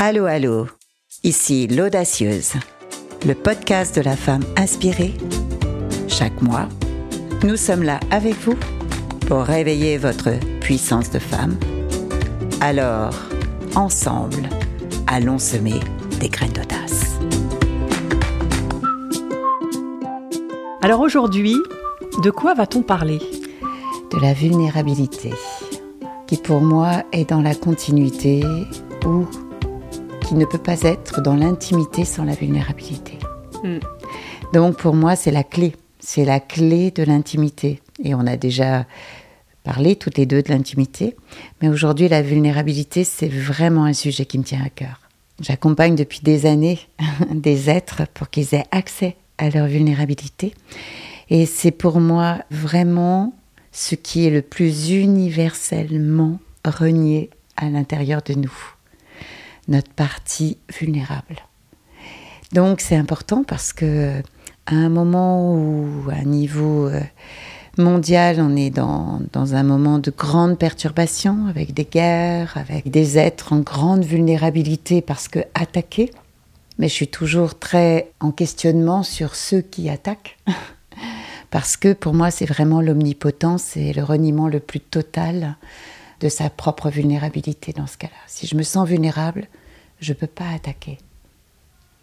Allô, allô, ici l'Audacieuse, le podcast de la femme inspirée. Chaque mois, nous sommes là avec vous pour réveiller votre puissance de femme. Alors, ensemble, allons semer des graines d'audace. Alors aujourd'hui, de quoi va-t-on parler? De la vulnérabilité, qui pour moi est dans la continuité ou qui ne peut pas être dans l'intimité sans la vulnérabilité. Hmm. Donc pour moi, c'est la clé. C'est la clé de l'intimité. Et on a déjà parlé toutes les deux de l'intimité. Mais aujourd'hui, la vulnérabilité, c'est vraiment un sujet qui me tient à cœur. J'accompagne depuis des années des êtres pour qu'ils aient accès à leur vulnérabilité. Et c'est pour moi vraiment ce qui est le plus universellement renié à l'intérieur de nous notre partie vulnérable. Donc c'est important parce que à un moment où, à un niveau euh, mondial, on est dans, dans, un moment de grande perturbation, avec des guerres, avec des êtres en grande vulnérabilité parce que attaqués. Mais je suis toujours très en questionnement sur ceux qui attaquent. parce que pour moi, c'est vraiment l'omnipotence et le reniement le plus total de sa propre vulnérabilité dans ce cas-là. Si je me sens vulnérable, je ne peux pas attaquer.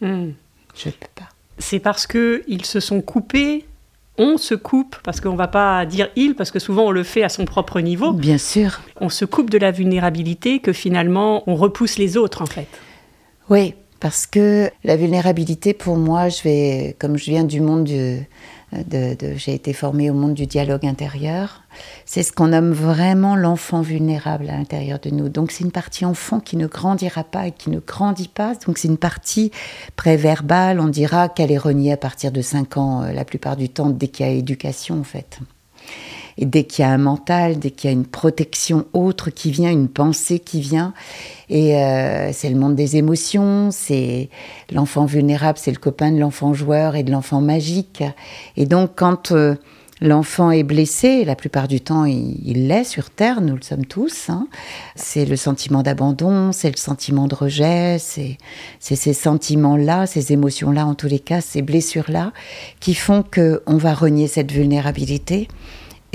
Hmm. Je ne peux pas. C'est parce qu'ils se sont coupés, on se coupe, parce qu'on ne va pas dire il, parce que souvent on le fait à son propre niveau. Bien sûr. On se coupe de la vulnérabilité que finalement on repousse les autres en fait. Oui, parce que la vulnérabilité pour moi, je vais, comme je viens du monde du, j'ai été formée au monde du dialogue intérieur. C'est ce qu'on nomme vraiment l'enfant vulnérable à l'intérieur de nous. Donc c'est une partie enfant qui ne grandira pas et qui ne grandit pas. Donc c'est une partie préverbale. On dira qu'elle est reniée à partir de 5 ans, euh, la plupart du temps, dès qu'il y a éducation en fait. Et dès qu'il y a un mental, dès qu'il y a une protection autre qui vient, une pensée qui vient, et euh, c'est le monde des émotions, c'est l'enfant vulnérable, c'est le copain de l'enfant joueur et de l'enfant magique. Et donc quand euh, l'enfant est blessé, la plupart du temps il l'est sur Terre, nous le sommes tous, hein, c'est le sentiment d'abandon, c'est le sentiment de rejet, c'est ces sentiments-là, ces émotions-là en tous les cas, ces blessures-là, qui font qu'on va renier cette vulnérabilité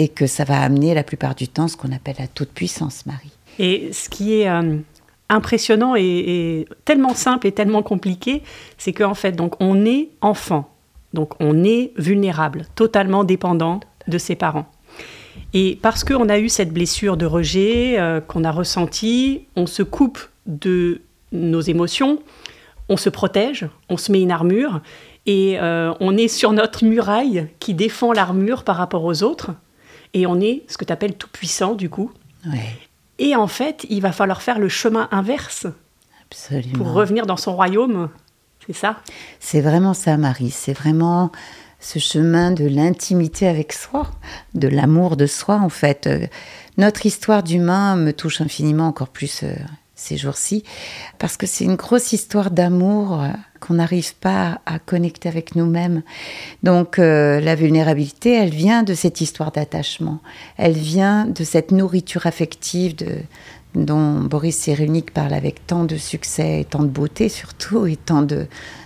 et que ça va amener la plupart du temps ce qu'on appelle la toute puissance, Marie. Et ce qui est euh, impressionnant et, tellement simple et tellement compliqué, c'est qu'en fait, donc on est enfant, donc on est vulnérable, totalement dépendant de ses parents. Et parce qu'on a eu cette blessure de rejet euh, qu'on a ressentie, on se coupe de nos émotions, on se protège, on se met une armure et euh, on est sur notre muraille qui défend l'armure par rapport aux autres et on est ce que tu appelles tout puissant du coup. Et en fait, il va falloir faire le chemin inverse Absolument. pour revenir dans son royaume. C'est ça? C'est vraiment ça, Marie. C'est vraiment ce chemin de l'intimité avec soi, de l'amour de soi, en fait. Euh, notre histoire d'humain me touche infiniment encore plus euh, ces jours-ci, parce que c'est une grosse histoire d'amour euh, qu'on n'arrive pas à connecter avec nous-mêmes. Donc euh, la vulnérabilité, elle vient de cette histoire d'attachement, elle vient de cette nourriture affective dont Boris Cyrulnik parle avec tant de succès et tant de beauté surtout, et tant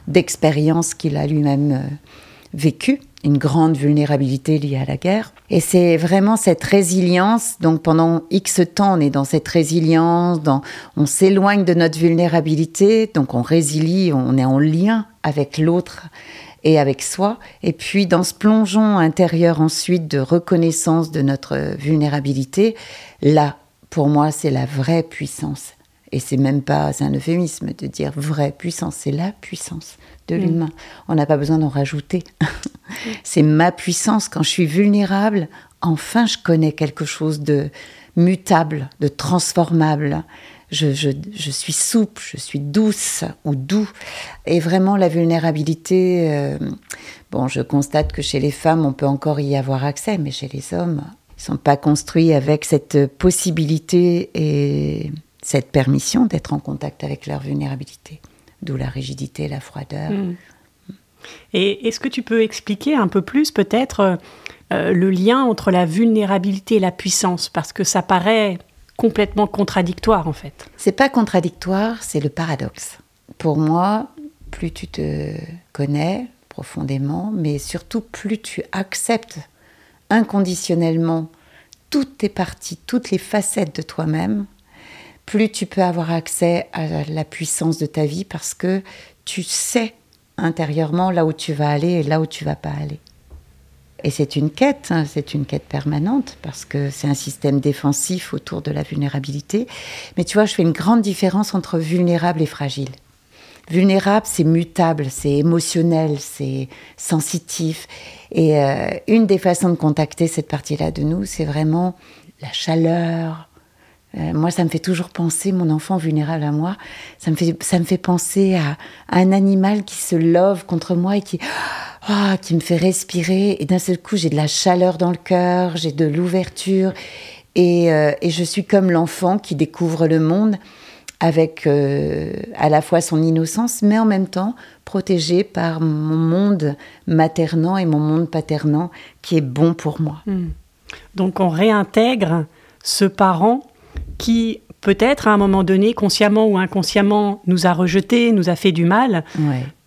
d'expérience qu'il a lui-même euh, vécu une grande vulnérabilité liée à la guerre. Et c'est vraiment cette résilience, donc pendant X temps, on est dans cette résilience, on s'éloigne de notre vulnérabilité, donc on résilie, on est en lien avec l'autre et avec soi. Et puis dans ce plongeon intérieur ensuite de reconnaissance de notre vulnérabilité, là, pour moi, c'est la vraie puissance. Et c'est même pas un euphémisme de dire vraie puissance, c'est la puissance de mm. l'humain. On n'a pas besoin d'en rajouter. c'est ma puissance. Quand je suis vulnérable, enfin je connais quelque chose de mutable, de transformable. Je, suis souple, je suis douce ou doux. Et vraiment, la vulnérabilité, euh, bon, je constate que chez les femmes, on peut encore y avoir accès, mais chez les hommes, ils ne sont pas construits avec cette possibilité et cette permission d'être en contact avec leur vulnérabilité d'où la rigidité, la froideur. Mm. Et est-ce que tu peux expliquer un peu plus peut-être euh, le lien entre la vulnérabilité et la puissance? Parce que ça paraît complètement contradictoire en fait. C'est pas contradictoire, c'est le paradoxe. Pour moi, plus tu te connais profondément, mais surtout plus tu acceptes inconditionnellement toutes tes parties, toutes les facettes de toi-même, plus tu peux avoir accès à la puissance de ta vie parce que tu sais intérieurement là où tu vas aller et là où tu vas pas aller. Et c'est une quête, hein, c'est une quête permanente parce que c'est un système défensif autour de la vulnérabilité. Mais tu vois, je fais une grande différence entre vulnérable et fragile. Vulnérable, c'est mutable, c'est émotionnel, c'est sensitif. Et euh, une des façons de contacter cette partie-là de nous, c'est vraiment la chaleur, euh, moi, ça me fait toujours penser, mon enfant vulnérable à moi, ça me fait, ça me fait penser à, un animal qui se love contre moi et qui, oh, qui me fait respirer. Et d'un seul coup, j'ai de la chaleur dans le cœur, j'ai de l'ouverture. Et, euh, et, je suis comme l'enfant qui découvre le monde avec euh, à la fois son innocence, mais en même temps protégé par mon monde maternant et mon monde paternant qui est bon pour moi. Hmm. Donc on réintègre ce parent qui peut-être à un moment donné, consciemment ou inconsciemment, nous a rejetés, nous a fait du mal.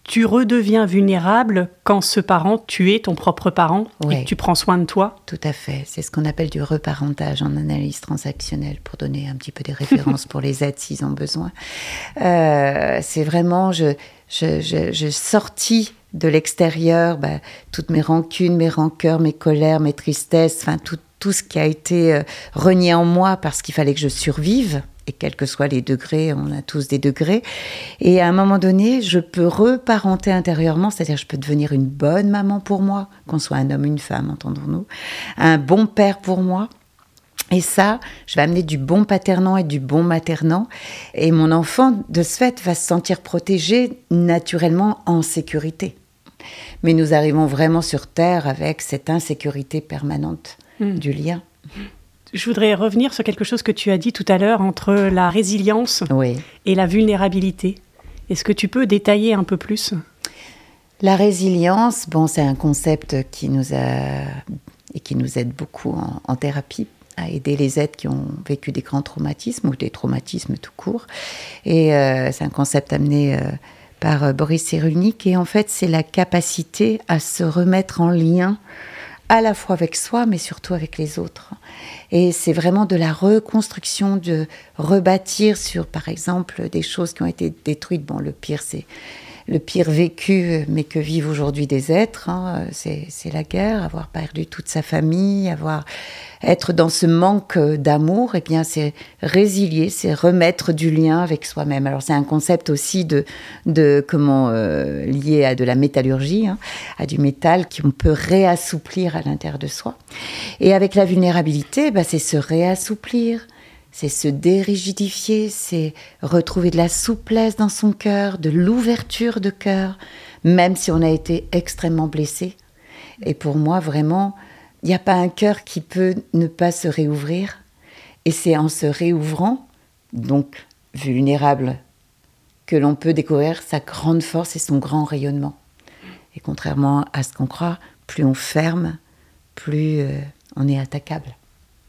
Tu redeviens vulnérable quand ce parent, tu es ton propre parent et tu prends soin de toi. Tout à fait. C'est ce qu'on appelle du reparentage en analyse transactionnelle pour donner un petit peu des références pour les aides s'ils ont besoin. Euh, c'est vraiment, je, je, je, sortis de l'extérieur bah, toutes mes rancunes, mes rancœurs, mes colères, mes tristesses, enfin tout, tout ce qui a été euh, renié en moi parce qu'il fallait que je survive, et quels que soient les degrés, on a tous des degrés. Et à un moment donné, je peux reparenter intérieurement, c'est-à-dire je peux devenir une bonne maman pour moi, qu'on soit un homme une femme, entendons-nous, un bon père pour moi. Et ça, je vais amener du bon paternant et du bon maternant. Et mon enfant, de ce fait, va se sentir protégé naturellement en sécurité. Mais nous arrivons vraiment sur Terre avec cette insécurité permanente. Hmm. du lien. Je voudrais revenir sur quelque chose que tu as dit tout à l'heure entre la résilience et la vulnérabilité. Est-ce que tu peux détailler un peu plus? La résilience, bon, c'est un concept qui nous a et qui nous aide beaucoup en, thérapie à aider les êtres qui ont vécu des grands traumatismes ou des traumatismes tout court. Et euh, c'est un concept amené euh, par euh, Boris Cyrulnik. Et en fait, c'est la capacité à se remettre en lien à la fois avec soi, mais surtout avec les autres. Et c'est vraiment de la reconstruction, de rebâtir sur, par exemple, des choses qui ont été détruites. Bon, le pire, c'est le pire vécu, mais que vivent aujourd'hui des êtres. Hein, c'est la guerre, avoir perdu toute sa famille, avoir être dans ce manque d'amour. Et eh bien, c'est résilier, c'est remettre du lien avec soi-même. Alors, c'est un concept aussi de, de comment euh, lié à de la métallurgie, hein, à du métal qu'on peut réassouplir à l'intérieur de soi. Et avec la vulnérabilité, bah, c'est se réassouplir c'est se dérigidifier, c'est retrouver de la souplesse dans son cœur, de l'ouverture de cœur, même si on a été extrêmement blessé. Et pour moi, vraiment, il n'y a pas un cœur qui peut ne pas se réouvrir. Et c'est en se réouvrant, donc vulnérable, que l'on peut découvrir sa grande force et son grand rayonnement. Et contrairement à ce qu'on croit, plus on ferme, plus euh, on est attaquable.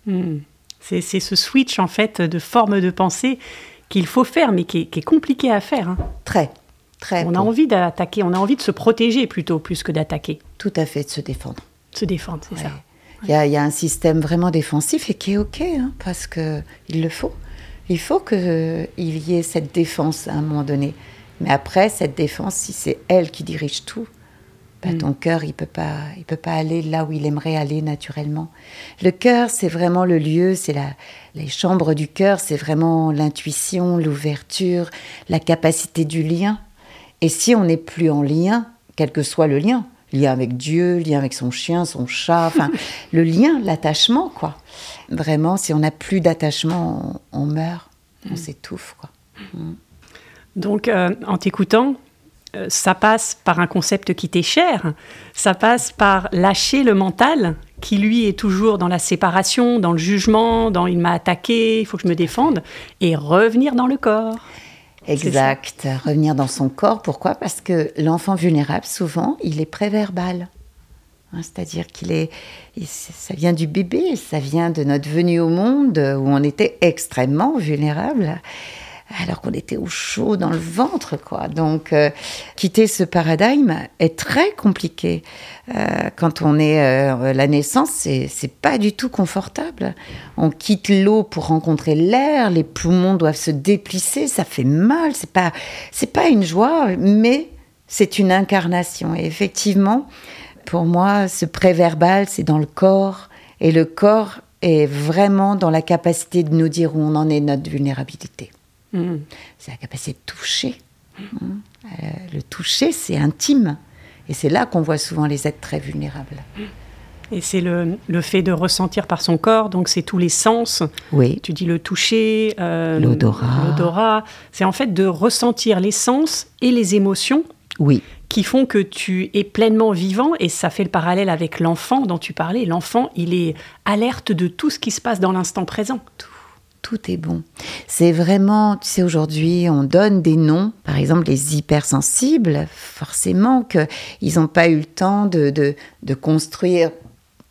Hmm. C'est ce switch en fait de forme de pensée qu'il faut faire, mais qui est, compliqué à faire. Hein. Très, très. On a envie d'attaquer, on a envie de se protéger plutôt plus que d'attaquer. Tout à fait, de se défendre. Se défendre, c'est ça. Il y, a, un système vraiment défensif et qui est ok, hein, parce que il le faut. Il faut qu'il y ait cette défense à un moment donné. Mais après, cette défense, si c'est elle qui dirige tout, bah, mm. ton cœur, il peut pas, il peut pas aller là où il aimerait aller naturellement. Le cœur, c'est vraiment le lieu, c'est la, les chambres du cœur, c'est vraiment l'intuition, l'ouverture, la capacité du lien. Et si on n'est plus en lien, quel que soit le lien, lien avec Dieu, lien avec son chien, son chat, enfin, le lien, l'attachement, quoi. Vraiment, si on n'a plus d'attachement, on, meurt, on mm. s'étouffe, quoi. Mm. Donc, euh, en t'écoutant, ça passe par un concept qui t'est cher, ça passe par lâcher le mental qui lui est toujours dans la séparation, dans le jugement, dans il m'a attaqué, il faut que je me défende, et revenir dans le corps. Exact, revenir dans son corps. Pourquoi? Parce que l'enfant vulnérable, souvent, il est préverbal. Hein, C'est-à-dire qu'il est, ça vient du bébé, ça vient de notre venue au monde où on était extrêmement vulnérable alors qu'on était au chaud dans le ventre, quoi. Donc, euh, quitter ce paradigme est très compliqué. Euh, quand on est euh, la naissance, c'est, pas du tout confortable. On quitte l'eau pour rencontrer l'air, les poumons doivent se déplisser, ça fait mal. C'est pas, c'est pas une joie, mais c'est une incarnation. Et effectivement, pour moi, ce préverbal, c'est dans le corps, et le corps est vraiment dans la capacité de nous dire où on en est notre vulnérabilité. C'est la capacité de toucher. Euh, le toucher, c'est intime. Et c'est là qu'on voit souvent les êtres très vulnérables. Et c'est le, le fait de ressentir par son corps, donc c'est tous les sens. Oui, Tu dis le toucher, euh, L'odorat. l'odorat. C'est en fait de ressentir les sens et les émotions oui, qui font que tu es pleinement vivant et ça fait le parallèle avec l'enfant dont tu parlais. L'enfant, il est alerte de tout ce qui se passe dans l'instant présent. tout est bon. C'est vraiment, tu sais, aujourd'hui, on donne des noms. Par exemple, les hypersensibles, forcément qu'ils n'ont pas eu le temps de, de, de construire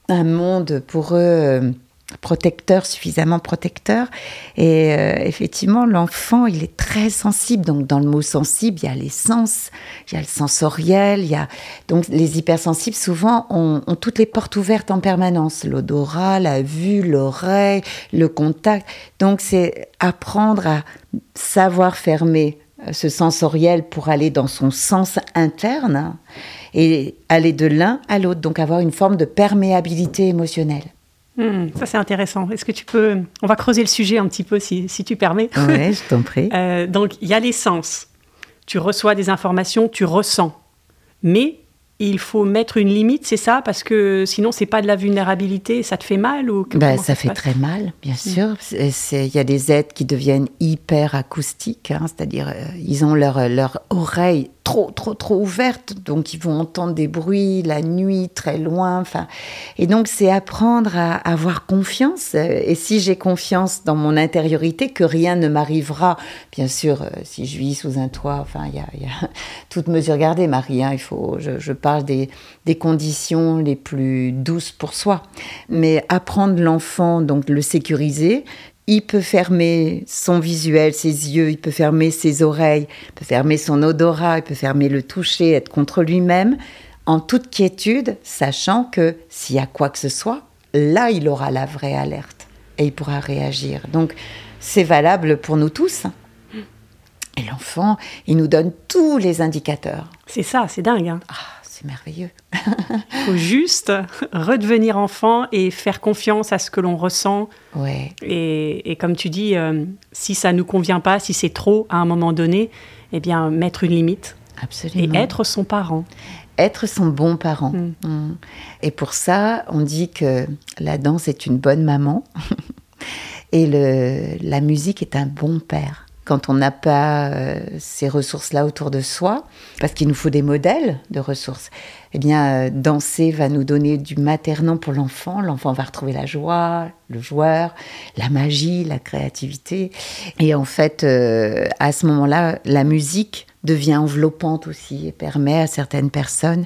un monde pour eux euh, protecteur, suffisamment protecteur. Et euh, effectivement, l'enfant, il est très sensible. Donc, dans le mot sensible, il y a les sens, il y a le sensoriel, il y a... Donc, les hypersensibles, souvent, ont, toutes les portes ouvertes en permanence. L'odorat, la vue, l'oreille, le contact. Donc, c'est apprendre à savoir fermer euh, ce sensoriel pour aller dans son sens interne et aller de l'un à l'autre. Donc, avoir une forme de perméabilité émotionnelle. Hmm, ça, c'est intéressant. Est-ce que tu peux... On va creuser le sujet un petit peu, si, si tu permets. Ouais, je t'en prie. Euh, donc, il y a les sens. Tu reçois des informations, tu ressens. Mais il faut mettre une limite, c'est ça? Parce que sinon, c'est pas de la vulnérabilité, ça te fait mal ou Ben, comment ça fait très mal, bien sûr. C'est- c'est- Il y a des êtres qui deviennent hyper acoustiques, hein, c'est-à-dire euh, ils ont leur, leur oreille trop, trop, trop ouverte, donc ils vont entendre des bruits la nuit, très loin. Enfin, et donc c'est apprendre à avoir confiance. Et si j'ai confiance dans mon intériorité, que rien ne m'arrivera. Bien sûr, euh, si je vis sous un toit, enfin, il y a toute mesure gardée, Marie. hein, il faut, je, je parle des, des conditions les plus douces pour soi. Mais apprendre l'enfant, donc le sécuriser, il peut fermer son visuel, ses yeux, il peut fermer ses oreilles, il peut fermer son odorat, il peut fermer le toucher, être contre lui-même, en toute quiétude, sachant que s'il y a quoi que ce soit, là, il aura la vraie alerte et il pourra réagir. Donc, c'est valable pour nous tous. Et l'enfant, il nous donne tous les indicateurs. C'est ça, c'est dingue. hein. Ah, c'est merveilleux. Il faut juste redevenir enfant et faire confiance à ce que l'on ressent. Ouais, Et, et comme tu dis, euh, si ça ne nous convient pas, si c'est trop à un moment donné, eh bien, mettre une limite et absolument. être son parent. être son bon parent. Mm. Mm. Et pour ça, on dit que la danse est une bonne maman et le, la musique est un bon père. Quand on n'a pas euh, ces ressources-là autour de soi, parce qu'il nous faut des modèles de ressources, eh bien, euh, danser va nous donner du maternant pour l'enfant. L'enfant va retrouver la joie, le joueur, la magie, la créativité. Et en fait, euh, à ce moment-là, la musique devient enveloppante aussi et permet à certaines personnes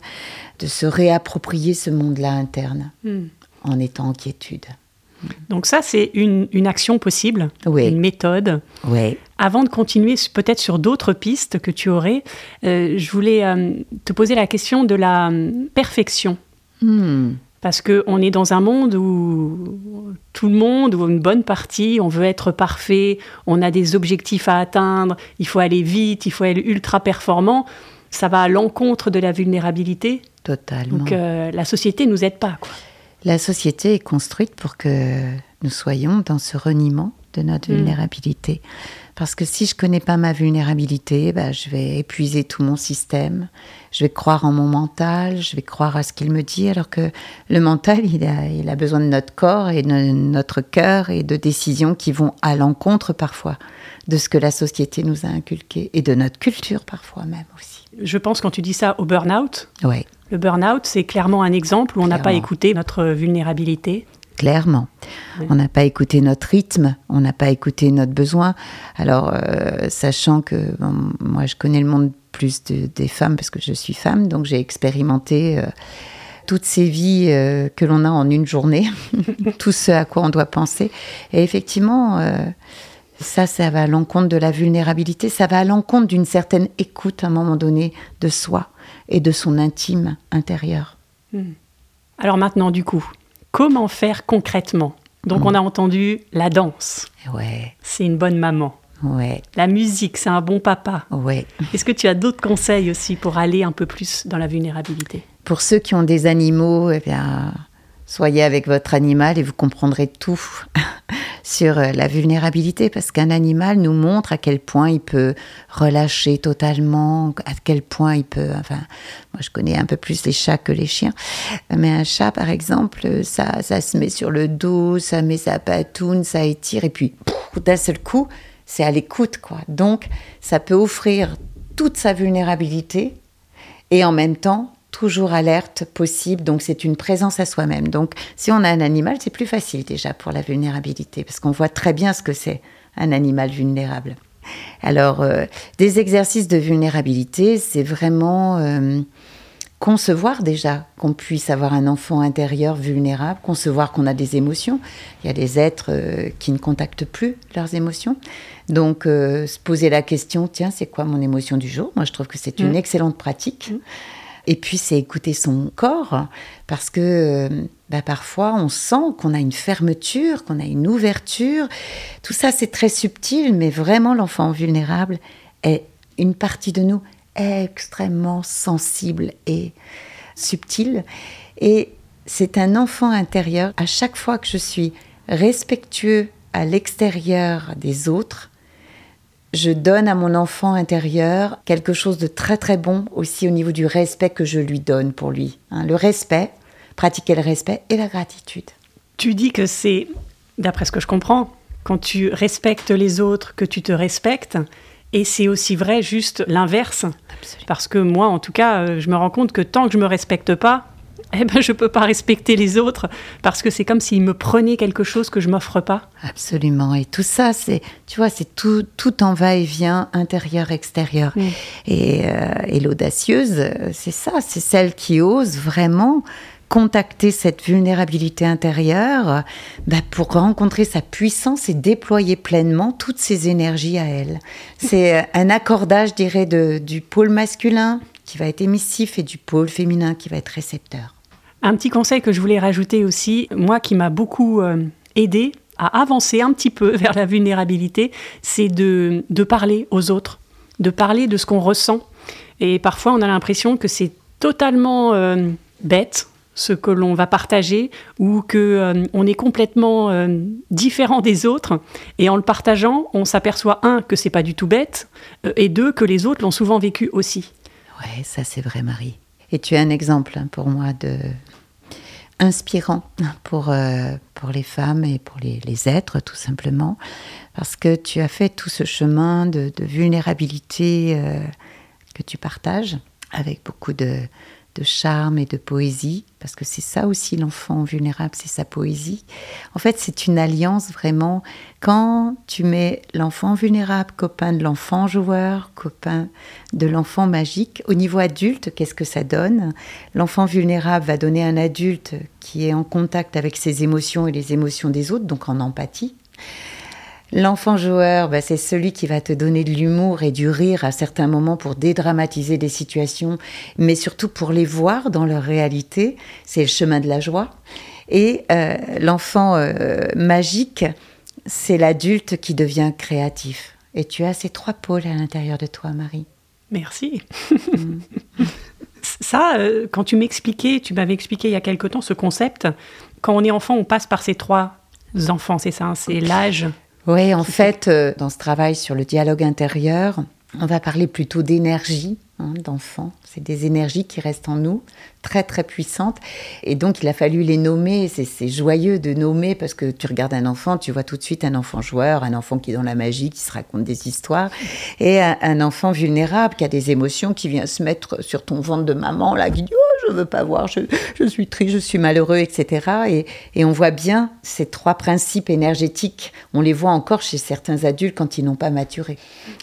de se réapproprier ce monde-là interne Hmm. en étant en quiétude. Donc ça, c'est une, une action possible, Oui. une méthode. Oui, Avant de continuer peut-être sur d'autres pistes que tu aurais, euh, je voulais euh, te poser la question de la euh, perfection. Hmm. Parce qu'on est dans un monde où tout le monde, ou une bonne partie, on veut être parfait, on a des objectifs à atteindre, il faut aller vite, il faut être ultra performant. Ça va à l'encontre de la vulnérabilité. totalement. Donc euh, la société nous aide pas. Quoi. La société est construite pour que nous soyons dans ce reniement de notre Mm. vulnérabilité. Parce que si je connais pas ma vulnérabilité, bah, je vais épuiser tout mon système. Je vais croire en mon mental, je vais croire à ce qu'il me dit, alors que le mental, il a, il a besoin de notre corps et de notre cœur et de décisions qui vont à l'encontre parfois de ce que la société nous a inculqué et de notre culture parfois même aussi. Je pense quand tu dis ça au burn-out, Ouais. le burn-out c'est clairement un exemple où on n'a pas écouté notre vulnérabilité. Clairement. On n'a pas écouté notre rythme, on n'a pas écouté notre besoin. Alors, euh, sachant que bon, moi, je connais le monde plus de- des femmes parce que je suis femme, donc j'ai expérimenté euh, toutes ces vies euh, que l'on a en une journée, tout ce à quoi on doit penser. Et effectivement, ça, ça va à l'encontre de la vulnérabilité, ça va à l'encontre d'une certaine écoute à un moment donné de soi et de son intime intérieur. Hmm. Alors maintenant, du coup, comment faire concrètement? Donc, on a entendu la danse. Ouais. C'est une bonne maman. Ouais. La musique, c'est un bon papa. Ouais. Est-ce que tu as d'autres conseils aussi pour aller un peu plus dans la vulnérabilité? Pour ceux qui ont des animaux, eh bien, soyez avec votre animal et vous comprendrez tout sur euh, la vulnérabilité parce qu'un animal nous montre à quel point il peut relâcher totalement, à quel point il peut. Enfin, moi je connais un peu plus les chats que les chiens, mais un chat par exemple, ça, ça se met sur le dos, ça met sa patoune, ça étire et puis d'un seul coup, c'est à l'écoute quoi. Donc ça peut offrir toute sa vulnérabilité et en même temps toujours alerte possible. Donc, c'est une présence à soi-même. Donc, si on a un animal, c'est plus facile déjà pour la vulnérabilité, parce qu'on voit très bien ce que c'est un animal vulnérable. Alors, euh, des exercices de vulnérabilité, c'est vraiment euh, concevoir déjà qu'on puisse avoir un enfant intérieur vulnérable, concevoir qu'on a des émotions. Il y a des êtres euh, qui ne contactent plus leurs émotions. Donc, se poser la question, tiens, c'est quoi mon émotion du jour? Moi, je trouve que c'est une mmh. excellente pratique. Mmh. Et puis, c'est écouter son corps, parce que euh, bah, parfois, on sent qu'on a une fermeture, qu'on a une ouverture. Tout ça, c'est très subtil, mais vraiment, l'enfant vulnérable est une partie de nous extrêmement sensible et subtile. Et c'est un enfant intérieur. À chaque fois que je suis respectueux à l'extérieur des autres, je donne à mon enfant intérieur quelque chose de très très bon aussi au niveau du respect que je lui donne pour lui. Hein. le respect, pratiquer le respect et la gratitude. Tu dis que c'est, d'après ce que je comprends, quand tu respectes les autres, que tu te respectes. Et c'est aussi vrai juste l'inverse. Parce que moi, en tout cas, euh, je me rends compte que tant que je me respecte pas, eh ben, je ne peux pas respecter les autres parce que c'est comme s'ils me prenaient quelque chose que je m'offre pas. Absolument. Et tout ça, c'est, tu vois, c'est tout, tout en va-et-vient, intérieur-extérieur. Mm. Et, euh, et l'audacieuse, c'est ça, c'est celle qui ose vraiment contacter cette vulnérabilité intérieure bah, pour rencontrer sa puissance et déployer pleinement toutes ses énergies à elle. C'est un accordage, je dirais, de, du pôle masculin qui va être émissif et du pôle féminin qui va être récepteur. Un petit conseil que je voulais rajouter aussi, moi qui m'a beaucoup euh, aidé à avancer un petit peu vers la vulnérabilité, c'est de, de parler aux autres, de parler de ce qu'on ressent. Et parfois, on a l'impression que c'est totalement euh, bête ce que l'on va partager ou que euh, on est complètement différent des autres et en le partageant on s'aperçoit un que c'est pas du tout bête et deux que les autres l'ont souvent vécu aussi ouais ça c'est vrai Marie. Et tu es un exemple pour moi de inspirant pour, euh, les femmes et pour les, les, êtres, tout simplement, parce que tu as fait tout ce chemin de, vulnérabilité euh, que tu partages avec beaucoup de, de charme et de poésie, parce que c'est ça aussi l'enfant vulnérable, c'est sa poésie. En fait, c'est une alliance vraiment. Quand tu mets l'enfant vulnérable, copain de l'enfant joueur, copain de l'enfant magique, au niveau adulte, qu'est-ce que ça donne? L'enfant vulnérable va donner un adulte qui est en contact avec ses émotions et les émotions des autres, donc en empathie. L'enfant joueur, bah, c'est celui qui va te donner de l'humour et du rire à certains moments pour dédramatiser des situations, mais surtout pour les voir dans leur réalité. C'est le chemin de la joie. Et euh, l'enfant euh, magique, c'est l'adulte qui devient créatif. Et tu as ces trois pôles à l'intérieur de toi, Marie. Merci. Mm. Ça, euh, quand tu m'expliquais, tu m'avais expliqué il y a quelque temps ce concept. Quand on est enfant, on passe par ces trois enfants, c'est ça, hein, c'est l'âge, oui, en fait, euh, dans ce travail sur le dialogue intérieur, on va parler plutôt d'énergie hein, d'enfants. C'est des énergies qui restent en nous, très très puissantes. Et donc il a fallu les nommer. C'est joyeux de nommer parce que tu regardes un enfant, tu vois tout de suite un enfant joueur, un enfant qui est dans la magie, qui se raconte des histoires, et un, enfant vulnérable qui a des émotions, qui vient se mettre sur ton ventre de maman, là, qui dit je veux pas voir, je, suis triste, je suis malheureux, etc. Et, on voit bien ces trois principes énergétiques. On les voit encore chez certains adultes quand ils n'ont pas maturé.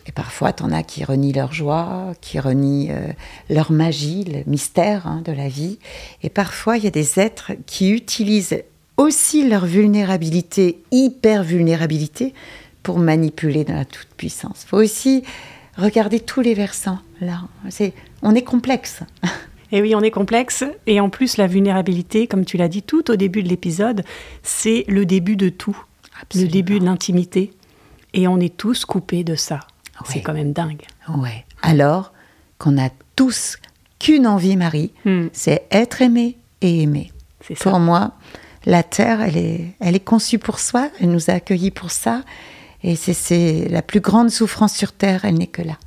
Et parfois, en as qui renient leur joie, qui renient euh, leur magie, le mystère hein, de la vie. Et parfois, il y a des êtres qui utilisent aussi leur vulnérabilité, hyper vulnérabilité, pour manipuler dans la toute puissance. Il faut aussi regarder tous les versants. Là, c'est, on est complexe. Et oui, on est complexe. Et en plus, la vulnérabilité, comme tu l'as dit tout au début de l'épisode, c'est le début de tout. Le début de l'intimité. Et on est tous coupés de ça. C'est quand même dingue. Ouais. Alors qu'on a tous qu'une envie, Marie, hmm. c'est être aimé et aimé. Pour moi, la Terre, elle est, elle est conçue pour soi, elle nous a accueillis pour ça. Et c'est la plus grande souffrance sur Terre, elle n'est que là.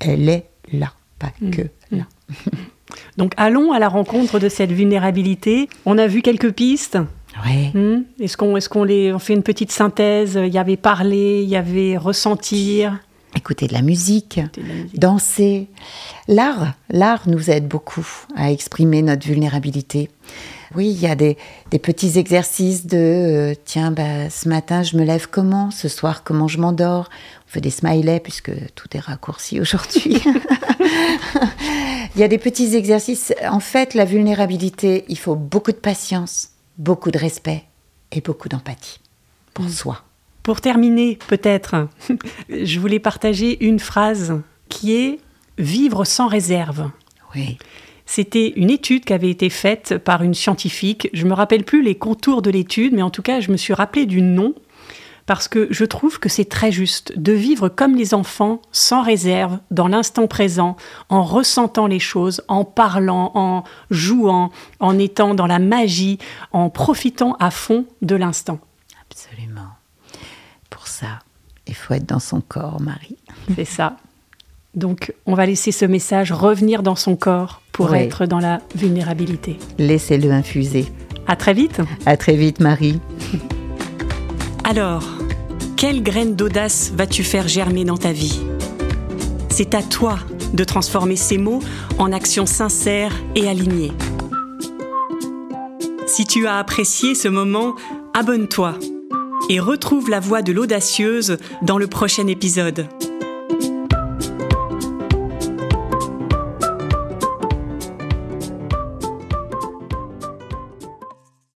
elle est là, pas mm. que là. Donc allons à la rencontre de cette vulnérabilité. On a vu quelques pistes. Oui. Hmm? Est-ce qu'on est qu'on les on fait une petite synthèse? Il y avait parler, il y avait ressentir. Écouter de la musique, danser. L'art, l'art nous aide beaucoup à exprimer notre vulnérabilité. Oui, il y a des, petits exercices de euh, tiens, bah, ce matin je me lève comment, ce soir comment je m'endors? On fait des smileys puisque tout est raccourci aujourd'hui. il y a des petits exercices. En fait, la vulnérabilité, il faut beaucoup de patience, beaucoup de respect et beaucoup d'empathie pour mm. soi. Pour terminer, peut-être, je voulais partager une phrase qui est vivre sans réserve. Oui. C'était une étude qui avait été faite par une scientifique. Je ne me rappelle plus les contours de l'étude, mais en tout cas, je me suis rappelé du nom parce que je trouve que c'est très juste de vivre comme les enfants, sans réserve, dans l'instant présent, en ressentant les choses, en parlant, en jouant, en étant dans la magie, en profitant à fond de l'instant. Absolument. Pour ça, il faut être dans son corps, Marie. C'est ça. Donc, on va laisser ce message revenir dans son corps pour être dans la vulnérabilité. Laissez-le infuser. À très vite. À très vite, Marie. Alors, quelle graine d'audace vas-tu faire germer dans ta vie? C'est à toi de transformer ces mots en actions sincères et alignées. Si tu as apprécié ce moment, abonne-toi et retrouve la voix de l'audacieuse dans le prochain épisode.